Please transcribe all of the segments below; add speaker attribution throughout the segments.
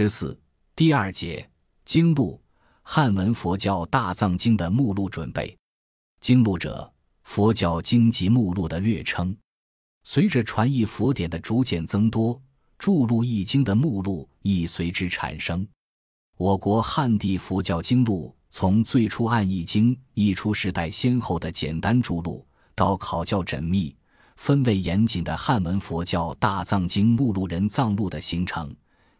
Speaker 1: 十四第二节经录汉文佛教大藏经的目录准备。经录者，佛教经籍目录的略称。随着传译佛典的逐渐增多，注录译经的目录亦随之产生。我国汉地佛教经录，从最初按译经译出时代先后的简单注录，到考教缜密、分类严谨的汉文佛教大藏经目录人藏录的形成，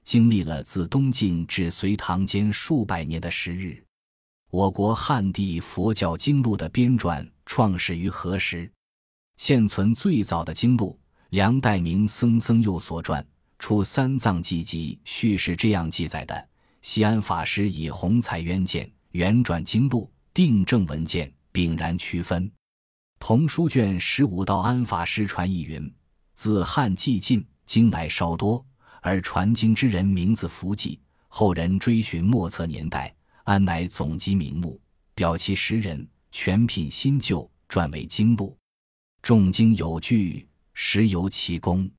Speaker 1: 经历了自东晋至隋唐间数百年的时日。我国汉地佛教经录的编撰创始于何时？现存最早的经录，梁代明僧僧佑所传《出三藏记集》序是这样记载的：西安法师以红彩渊见原转经录，定正文件，炳然区分。同书卷十五道安法师传译云：自汉既尽，经来稍多，而传经之人名字符记，后人追寻莫测年代。安乃总集名目，表其十人，全品新旧，撰为经录。众经有据，实有其功。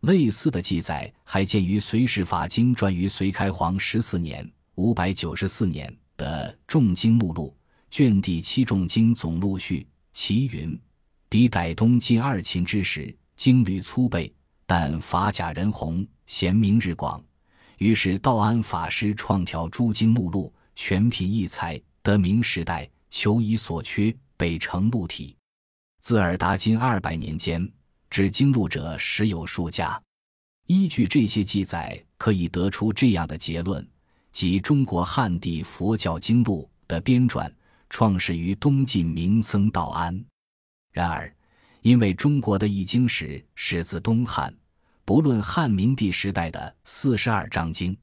Speaker 1: 类似的记载还见于《隋史法经传》于隋开皇十四年（五百九十四年）的《众经目录》卷第七《众经总录序》，其云：比逮东晋二秦之时，经律粗备，但法甲人宏，贤明日广。于是道安法师创条诸经目录。全品异才，得明时代，求以所缺，北成录体。自尔达今二百年间，至经录者实有数家。依据这些记载，可以得出这样的结论：即中国汉地佛教经录的编撰，创始于东晋明僧道安。然而，因为中国的易经史始自东汉，不论汉明帝时代的四十二章经，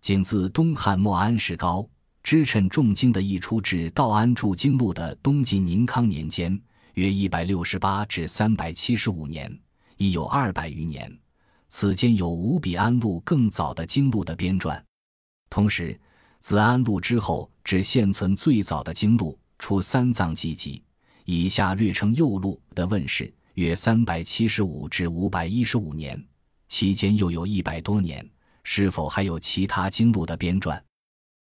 Speaker 1: 仅自东汉末安世高。支称重经的译出至道安著经录的东晋宁康年间，约一百六十八至三百七十五年，已有二百余年。此间有无比安录更早的经录的编撰。同时，自安录之后至现存最早的经录《出三藏记集》（以下略称右录）的问世，约三百七十五至五百一十五年，期间又有一百多年。是否还有其他经录的编撰？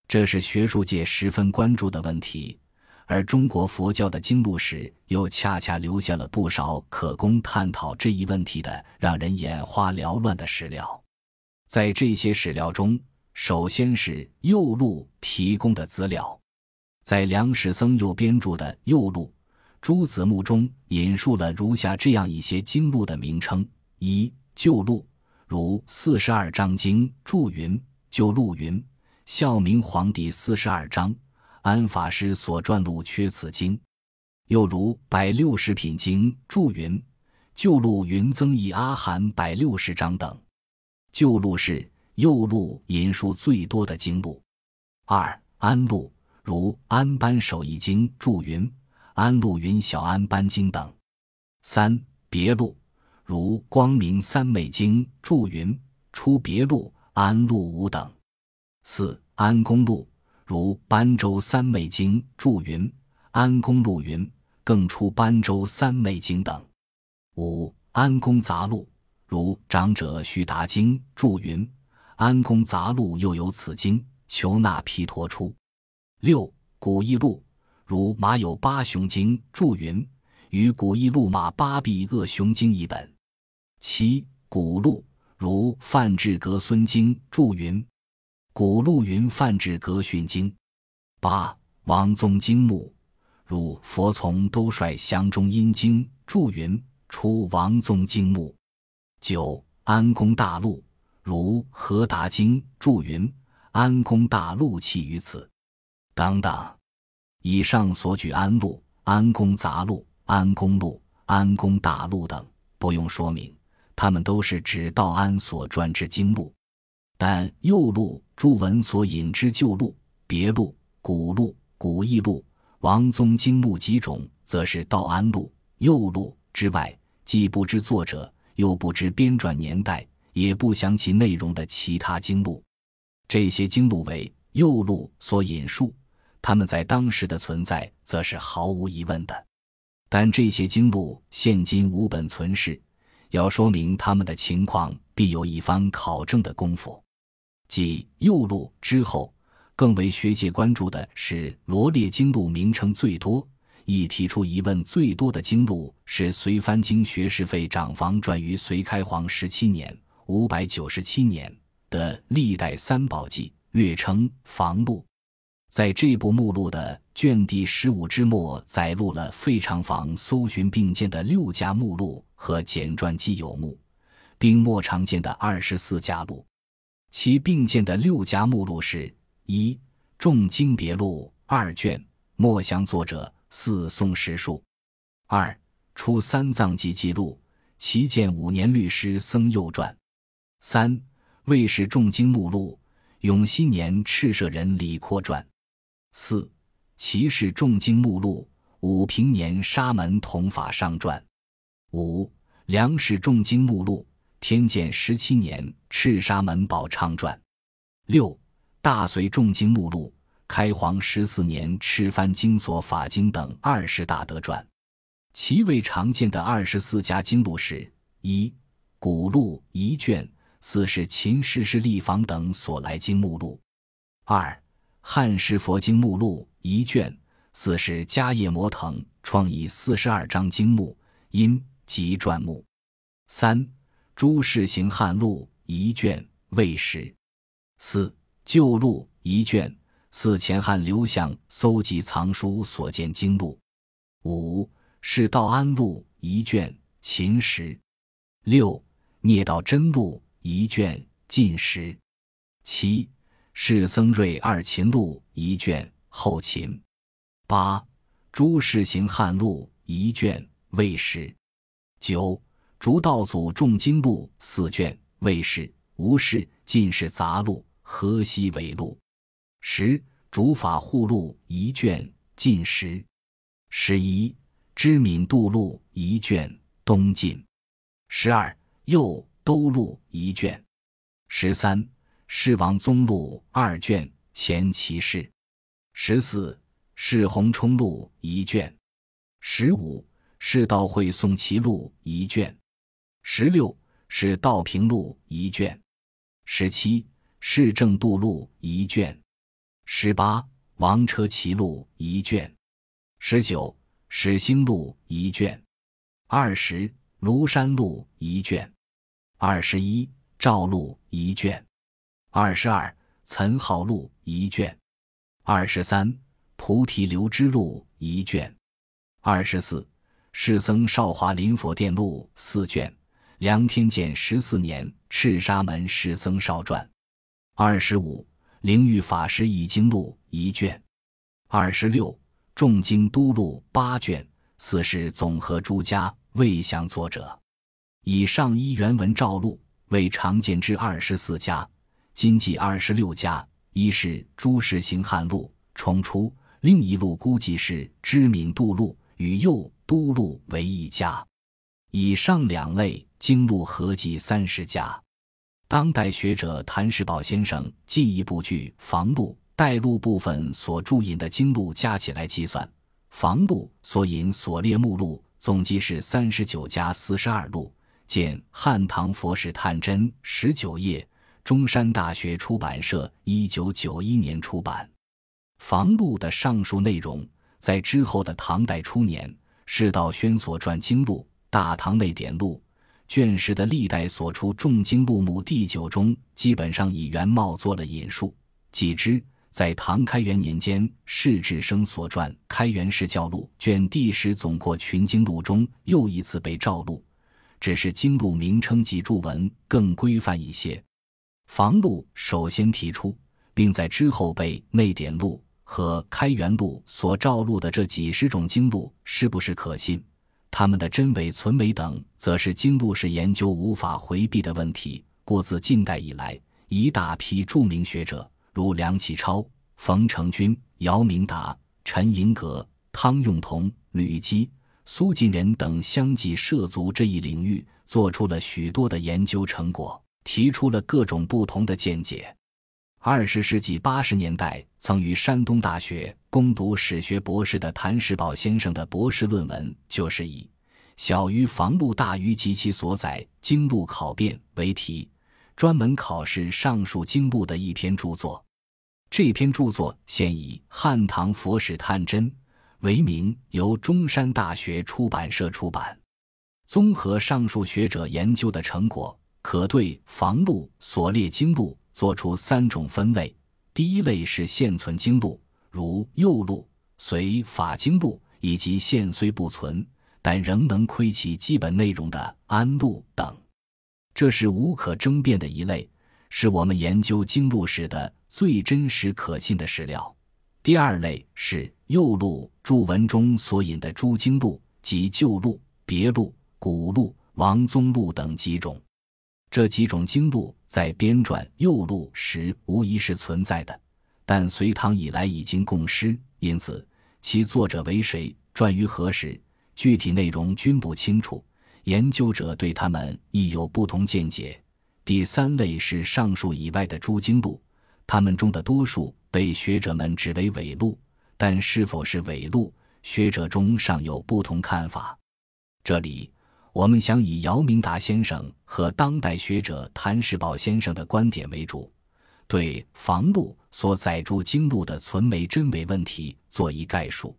Speaker 1: 这是学术界十分关注的问题，而中国佛教的经录史又恰恰留下了不少可供探讨这一问题的让人眼花缭乱的史料。在这些史料中，首先是右录提供的资料，在梁史僧右编著的右录诸子目中引述了如下这样一些经录的名称：一旧录，如四十二章经注云，旧录云。孝明皇帝四十二章，安法师所撰录缺此经。又如百六十品经注云，旧录云增益阿含百六十章等。旧录是右录引述最多的经录。二安录如安班守义经注云，安录云小安班经等。三别录如光明三昧经注云，出别录安录五等。四安公路如班州三昧经注云，安公路云更出班州三昧经等。五安公杂录如长者须达经注云，安公杂录又有此经，求那毗陀出。六古义录如马有八雄经注云，与古义录马八臂恶雄经一本。七古录如范志格孙经注云。古录云范志格训经，八王宗经目，如佛从都率降中阴经注云出王宗经目。九安公大陆，如何达经注云安公大陆起于此，等等。以上所举安录、安公杂录、安公录、安公大录等，不用说明，他们都是指道安所撰之经录。但右录诸文所引之旧录、别录、古录、古义录、王宗经录几种，则是道安录、右录之外，既不知作者，又不知编撰年代，也不详其内容的其他经录。这些经录为右录所引述，他们在当时的存在，则是毫无疑问的。但这些经录现今无本存世，要说明他们的情况，必有一番考证的功夫。继右录之后，更为学界关注的是罗列经录名称最多、亦提出疑问最多的经录是隋藩经学士费长房撰于隋开皇十七年（五百九十七年）的《历代三宝记》，略称房录。在这部目录的卷第十五之末，载录了费长房搜寻并鉴的六家目录和简传记有目，并末常见的二十四家录。其并建的六家目录是：一《众经别录》二卷，末详作者四宋时数；二《出三藏记记录》，其建五年律师僧右传；三《魏氏众经目录》，永熙年赤舍人李阔传。四齐氏重经目录，武平年沙门同法上传。五梁氏重经目录，天监十七年赤沙门宝昌传。六大隋重经目录，开皇十四年赤藩经所法经等二十大德传。其为常见的二十四家经录是：一古录一卷，四是秦时事立房等所来经目录。二汉时佛经目录一卷，四是迦叶摩腾创以四十二章经目因及传目。三朱氏行汉录一卷，魏时。四旧录一卷，四前汉刘向搜集藏书所见经录。五是道安录一卷，秦时。六聂道真录一卷，晋时。七。是僧瑞二秦录一卷后秦，八朱氏行汉录一卷魏时，九竹道祖重经录四卷魏氏，吴氏进士杂录河西为录，十竹法护录一卷晋时，十一知敏度录一卷东晋，十二右都录一卷，十三。世王宗录二卷前骑士，十四世洪冲录一卷，十五世道会宋齐录一卷，十六是道平录一卷，十七世正度录一卷，十八王车骑录一卷，十九始兴录一卷，二十庐山录一卷，二十一赵录一卷。二十二岑浩录一卷，二十三菩提流支录一卷，二十四世僧少华林佛殿录四卷，梁天监十四年赤沙门世僧少传，二十五灵玉法师易经录一卷，二十六众经都录八卷，四是总和诸家未详作者。以上一原文照录为常见之二十四家。今记二十六家，一是朱氏行汉录重出，另一录估计是知敏度录与右都录为一家。以上两类经录合计三十家。当代学者谭世宝先生进一步据房录带录部分所注引的经录加起来计算，房录所引所列目录总计是三十九家四十二录。见《汉唐佛史探针》十九页。中山大学出版社一九九一年出版。房录的上述内容，在之后的唐代初年，释道宣所传经录《大唐内典录》卷十的历代所出众经录目第九中，基本上以原貌做了引述。继之，在唐开元年间，释志生所传《开元释教录》卷第十总括群经录中，又一次被照录，只是经录名称及注文更规范一些。房录首先提出，并在之后被内典录和开元录所照录的这几十种经录是不是可信？它们的真伪存伪等，则是经录史研究无法回避的问题。故自近代以来，一大批著名学者，如梁启超、冯承君、姚明达、陈寅格、汤用彤、吕基、苏晋仁等，相继涉足这一领域，做出了许多的研究成果。提出了各种不同的见解。二十世纪八十年代，曾于山东大学攻读史学博士的谭世宝先生的博士论文，就是以“小于房录大于及其所载经录考辨”为题，专门考试上述经录的一篇著作。这篇著作现以《汉唐佛史探真》为名，由中山大学出版社出版。综合上述学者研究的成果，可对房录所列经录做出三种分类：第一类是现存经录，如右录、隋法经录，以及现虽不存，但仍能窥其基本内容的安录等，这是无可争辩的一类，是我们研究经录史的最真实可信的史料。第二类是右录注文中所引的诸经录，即旧录、别录。古录、王宗录等几种，这几种经录在编撰右录时无疑是存在的，但隋唐以来已经共失，因此其作者为谁、撰于何时、具体内容均不清楚，研究者对他们亦有不同见解。第三类是上述以外的诸经录，他们中的多数被学者们指为伪录，但是否是伪录，学者中尚有不同看法。这里。我们想以姚明达先生和当代学者谭世宝先生的观点为主，对房录所载著经录的存没真伪问题做一概述。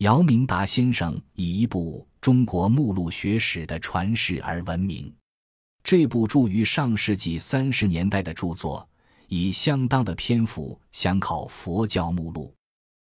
Speaker 1: 姚明达先生以一部《中国目录学史》的传世而闻名，这部著于上世纪三十年代的著作，以相当的篇幅详考佛教目录。